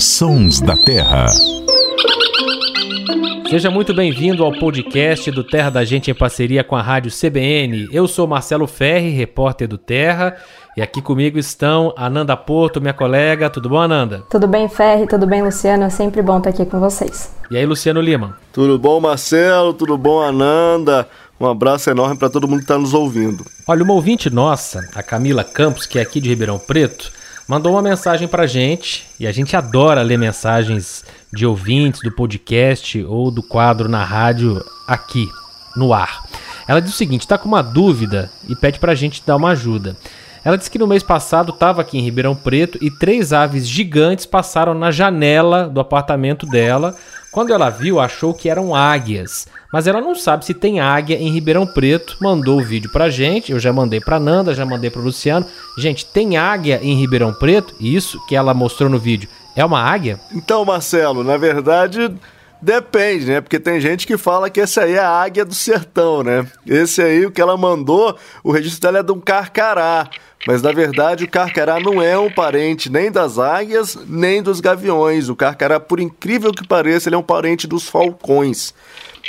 Sons da Terra. Seja muito bem-vindo ao podcast do Terra da Gente em parceria com a Rádio CBN. Eu sou Marcelo Ferri, repórter do Terra, e aqui comigo estão Ananda Porto, minha colega. Tudo bom, Ananda? Tudo bem, Ferri? Tudo bem, Luciano? É sempre bom estar aqui com vocês. E aí, Luciano Lima? Tudo bom, Marcelo? Tudo bom, Ananda? Um abraço enorme para todo mundo que está nos ouvindo. Olha, uma ouvinte nossa, a Camila Campos, que é aqui de Ribeirão Preto, mandou uma mensagem pra gente e a gente adora ler mensagens de ouvintes do podcast ou do quadro na rádio aqui no ar. Ela diz o seguinte: está com uma dúvida e pede pra gente dar uma ajuda. Ela disse que no mês passado estava aqui em Ribeirão Preto e três aves gigantes passaram na janela do apartamento dela. Quando ela viu, achou que eram águias, mas ela não sabe se tem águia em Ribeirão Preto. Mandou o vídeo pra gente, eu já mandei pra Nanda, já mandei pro Luciano. Gente, tem águia em Ribeirão Preto? Isso que ela mostrou no vídeo é uma águia? Então, Marcelo, na verdade, Depende, né? Porque tem gente que fala que esse aí é a águia do sertão, né? Esse aí, o que ela mandou, o registro dela é de um carcará. Mas na verdade o carcará não é um parente nem das águias, nem dos gaviões. O carcará, por incrível que pareça, ele é um parente dos falcões.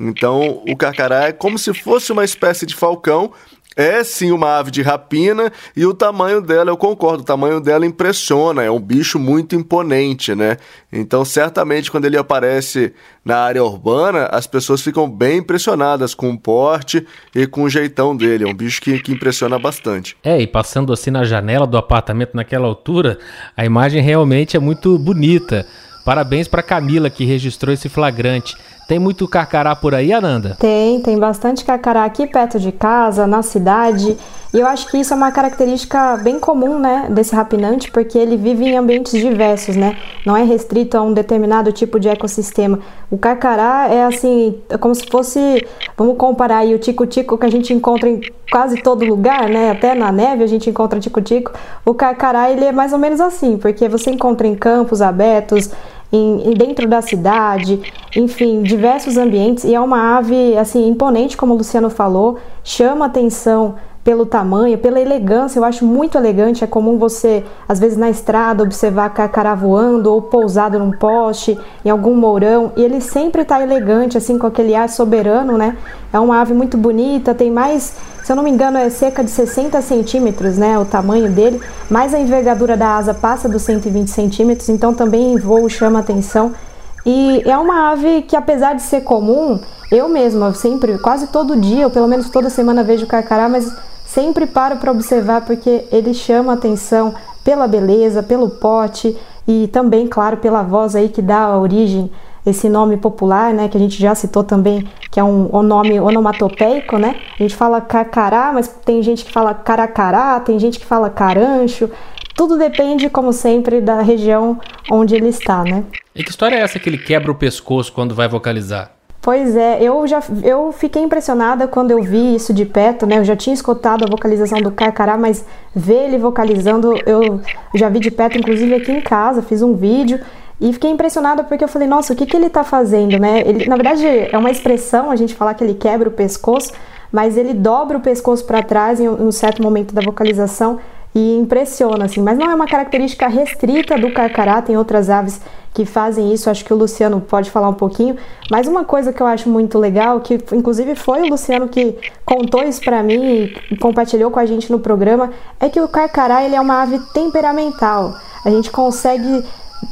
Então o carcará é como se fosse uma espécie de falcão, é sim uma ave de rapina e o tamanho dela, eu concordo, o tamanho dela impressiona, é um bicho muito imponente, né? Então, certamente, quando ele aparece na área urbana, as pessoas ficam bem impressionadas com o porte e com o jeitão dele. É um bicho que, que impressiona bastante. É, e passando assim na janela do apartamento naquela altura, a imagem realmente é muito bonita. Parabéns para Camila que registrou esse flagrante. Tem muito carcará por aí, Ananda? Tem, tem bastante carcará aqui perto de casa, na cidade. E eu acho que isso é uma característica bem comum, né, desse rapinante, porque ele vive em ambientes diversos, né? Não é restrito a um determinado tipo de ecossistema. O carcará é assim, é como se fosse, vamos comparar aí o tico-tico que a gente encontra em quase todo lugar, né? Até na neve a gente encontra tico-tico. O carcará, ele é mais ou menos assim, porque você encontra em campos abertos, em, dentro da cidade, enfim, diversos ambientes. E é uma ave assim imponente, como o Luciano falou, chama atenção pelo tamanho, pela elegância. Eu acho muito elegante. É comum você, às vezes na estrada, observar carcará voando ou pousado num poste, em algum mourão. E ele sempre está elegante, assim, com aquele ar soberano, né? É uma ave muito bonita, tem mais, se eu não me engano, é cerca de 60 centímetros, né? O tamanho dele. Mas a envergadura da asa passa dos 120 centímetros, então também em voo chama atenção. E é uma ave que, apesar de ser comum, eu mesma sempre, quase todo dia, ou pelo menos toda semana vejo carcará, mas Sempre paro para observar porque ele chama atenção pela beleza, pelo pote e também, claro, pela voz aí que dá a origem esse nome popular, né, que a gente já citou também, que é um, um nome onomatopeico, né? A gente fala cacará, mas tem gente que fala caracará, tem gente que fala carancho. Tudo depende, como sempre, da região onde ele está, né? E que história é essa que ele quebra o pescoço quando vai vocalizar? Pois é, eu já eu fiquei impressionada quando eu vi isso de perto, né? Eu já tinha escutado a vocalização do Carcará, mas ver ele vocalizando, eu já vi de perto, inclusive aqui em casa, fiz um vídeo e fiquei impressionada porque eu falei, nossa, o que, que ele tá fazendo, né? Ele, na verdade, é uma expressão a gente falar que ele quebra o pescoço, mas ele dobra o pescoço para trás em um certo momento da vocalização e impressiona, assim. Mas não é uma característica restrita do carcará, tem outras aves que fazem isso, acho que o Luciano pode falar um pouquinho. Mas uma coisa que eu acho muito legal, que inclusive foi o Luciano que contou isso para mim e compartilhou com a gente no programa, é que o carcará ele é uma ave temperamental. A gente consegue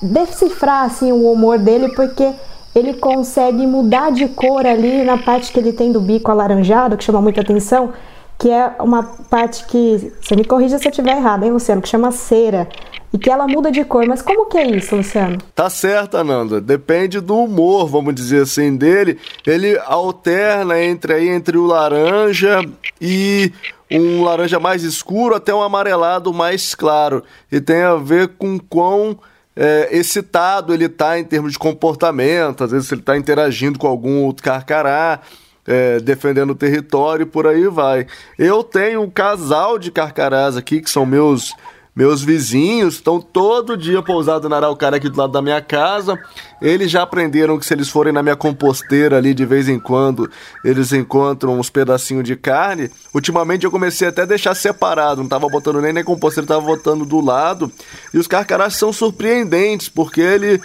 decifrar assim o humor dele porque ele consegue mudar de cor ali na parte que ele tem do bico alaranjado, que chama muita atenção que é uma parte que, você me corrija se eu estiver errado, hein, Luciano, que chama cera, e que ela muda de cor. Mas como que é isso, Luciano? Tá certo, Ananda. Depende do humor, vamos dizer assim, dele. Ele alterna entre aí entre o laranja e um laranja mais escuro até um amarelado mais claro. E tem a ver com quão é, excitado ele tá em termos de comportamento, às vezes ele está interagindo com algum outro carcará é, defendendo o território por aí vai. Eu tenho um casal de carcarás aqui que são meus Meus vizinhos estão todo dia pousados na araucária aqui do lado da minha casa. Eles já aprenderam que se eles forem na minha composteira ali de vez em quando, eles encontram uns pedacinhos de carne. Ultimamente eu comecei até a deixar separado, não tava botando nem na composteira, tava botando do lado. E os carcarás são surpreendentes, porque ele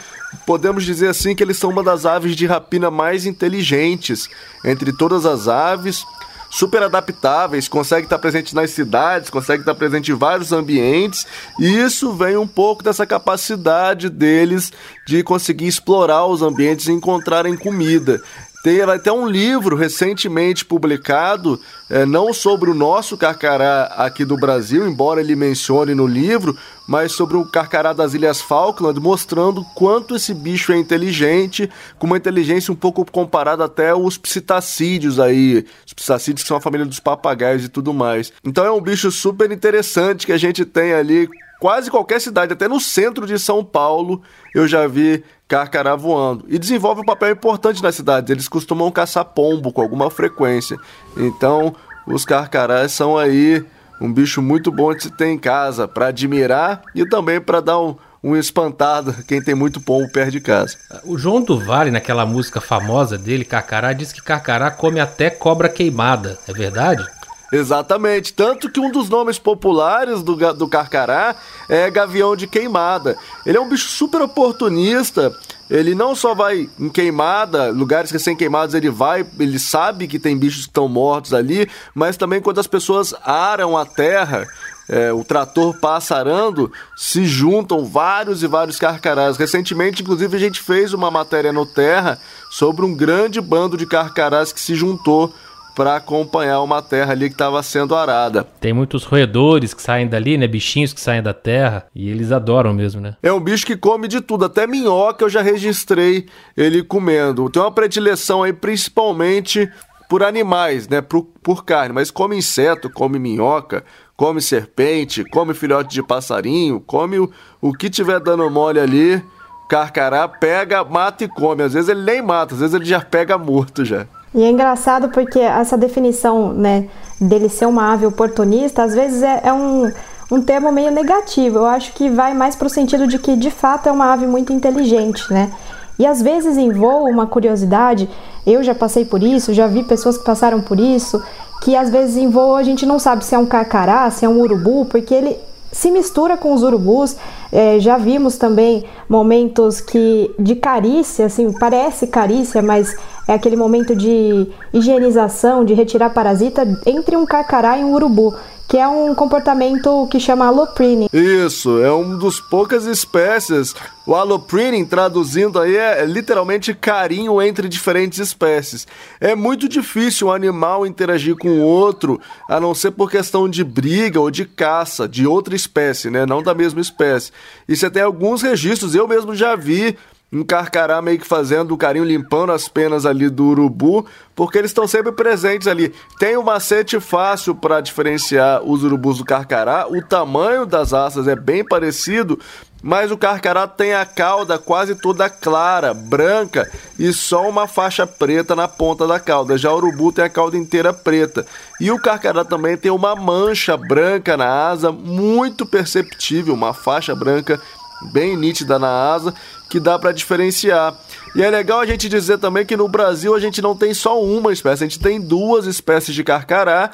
podemos dizer assim que eles são uma das aves de rapina mais inteligentes entre todas as aves super adaptáveis, consegue estar presente nas cidades, consegue estar presente em vários ambientes, e isso vem um pouco dessa capacidade deles de conseguir explorar os ambientes e encontrarem comida. Tem até um livro recentemente publicado, é, não sobre o nosso carcará aqui do Brasil, embora ele mencione no livro, mas sobre o carcará das Ilhas Falkland, mostrando quanto esse bicho é inteligente, com uma inteligência um pouco comparada até aos psitacídeos aí, os psitacídeos que são a família dos papagaios e tudo mais. Então é um bicho super interessante que a gente tem ali quase qualquer cidade, até no centro de São Paulo, eu já vi carcará voando. E desenvolve um papel importante nas cidades. Eles costumam caçar pombo com alguma frequência. Então, os carcarás são aí um bicho muito bom de se ter em casa para admirar e também para dar um, um espantado quem tem muito pombo perto de casa. O João do Vale, naquela música famosa dele, Carcará, diz que Carcará come até cobra queimada. É verdade? Exatamente. Tanto que um dos nomes populares do, do carcará é gavião de queimada. Ele é um bicho super oportunista. Ele não só vai em queimada, lugares recém-queimados ele vai, ele sabe que tem bichos que estão mortos ali, mas também quando as pessoas aram a terra, é, o trator passa arando, se juntam vários e vários carcarás. Recentemente, inclusive, a gente fez uma matéria no Terra sobre um grande bando de carcarás que se juntou para acompanhar uma terra ali que estava sendo arada. Tem muitos roedores que saem dali, né? Bichinhos que saem da terra e eles adoram mesmo, né? É um bicho que come de tudo, até minhoca eu já registrei ele comendo. Tem uma predileção aí principalmente por animais, né? Por, por carne, mas come inseto, come minhoca, come serpente, come filhote de passarinho, come o, o que tiver dando mole ali. Carcará pega, mata e come. Às vezes ele nem mata, às vezes ele já pega morto já. E é engraçado porque essa definição né, dele ser uma ave oportunista, às vezes é, é um, um termo meio negativo. Eu acho que vai mais para o sentido de que de fato é uma ave muito inteligente, né? E às vezes em voo, uma curiosidade, eu já passei por isso, já vi pessoas que passaram por isso, que às vezes em voo a gente não sabe se é um carcará, se é um urubu, porque ele se mistura com os urubus. É, já vimos também momentos que de carícia, assim, parece carícia, mas é aquele momento de higienização, de retirar parasita entre um carcará e um urubu que é um comportamento que chama alloprene. Isso, é um dos poucas espécies. O alloprene, traduzindo aí, é literalmente carinho entre diferentes espécies. É muito difícil um animal interagir com outro, a não ser por questão de briga ou de caça de outra espécie, né? Não da mesma espécie. E você tem alguns registros, eu mesmo já vi um carcará meio que fazendo o carinho, limpando as penas ali do urubu, porque eles estão sempre presentes ali. Tem um macete fácil para diferenciar os urubus do carcará, o tamanho das asas é bem parecido, mas o carcará tem a cauda quase toda clara, branca e só uma faixa preta na ponta da cauda. Já o urubu tem a cauda inteira preta. E o carcará também tem uma mancha branca na asa, muito perceptível, uma faixa branca bem nítida na asa que dá para diferenciar. E é legal a gente dizer também que no Brasil a gente não tem só uma espécie, a gente tem duas espécies de carcará.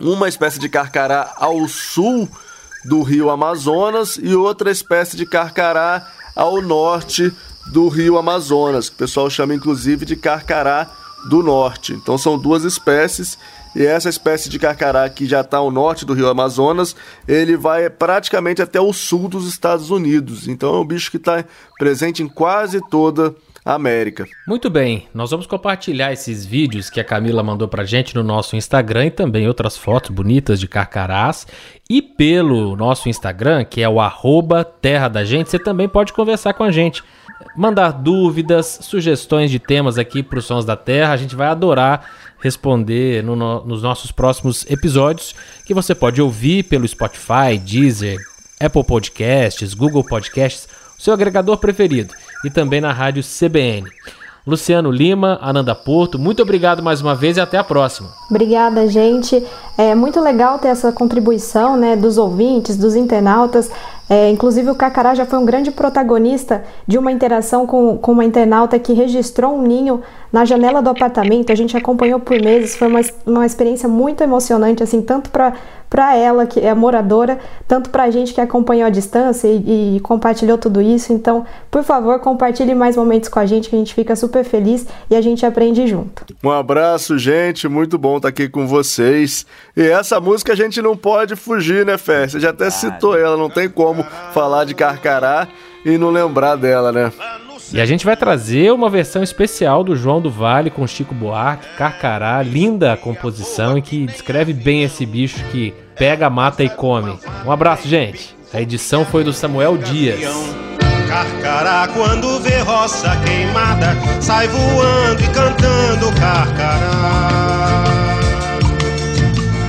Uma espécie de carcará ao sul do rio Amazonas e outra espécie de carcará ao norte do rio Amazonas, que o pessoal chama inclusive de carcará do norte. Então são duas espécies e essa espécie de carcará que já está ao norte do rio Amazonas, ele vai praticamente até o sul dos Estados Unidos. Então é um bicho que está presente em quase toda a América. Muito bem, nós vamos compartilhar esses vídeos que a Camila mandou pra gente no nosso Instagram e também outras fotos bonitas de carcarás. E pelo nosso Instagram, que é o arroba Terra da Gente, você também pode conversar com a gente. Mandar dúvidas, sugestões de temas aqui para os Sons da Terra. A gente vai adorar responder no, no, nos nossos próximos episódios, que você pode ouvir pelo Spotify, Deezer, Apple Podcasts, Google Podcasts, seu agregador preferido, e também na rádio CBN. Luciano Lima, Ananda Porto, muito obrigado mais uma vez e até a próxima. Obrigada, gente. É muito legal ter essa contribuição né, dos ouvintes, dos internautas. É, inclusive, o Cacará já foi um grande protagonista de uma interação com, com uma internauta que registrou um ninho na janela do apartamento. A gente acompanhou por meses, foi uma, uma experiência muito emocionante, assim, tanto para para ela, que é moradora, tanto para a gente que acompanhou a distância e, e, compartilhou tudo isso. Então, por favor, compartilhe mais momentos com a gente, que a gente fica super feliz e a gente aprende junto. Um abraço, gente. Muito bom estar aqui com vocês. E essa música a gente não pode fugir, né, Fé? Você já até citou ela, não tem como falar de Carcará e não lembrar dela, né? E a gente vai trazer uma versão especial do João do Vale com Chico Buarque, Carcará, linda a composição e que descreve bem esse bicho que pega, mata e come. Um abraço, gente. A edição foi do Samuel Dias. Carcará, quando vê roça queimada, sai voando e cantando carcará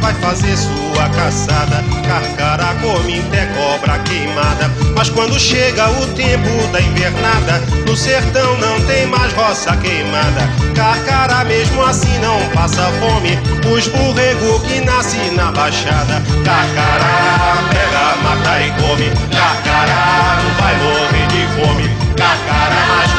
vai fazer sua cobra caçada, carcara, come é cobra queimada. Mas quando chega o tempo da invernada, no sertão não tem mais roça queimada. Carcara mesmo assim não passa fome, os burrego que nasce na baixada. Carcara pega, mata e come, carcara não vai morrer de fome, carcará. mas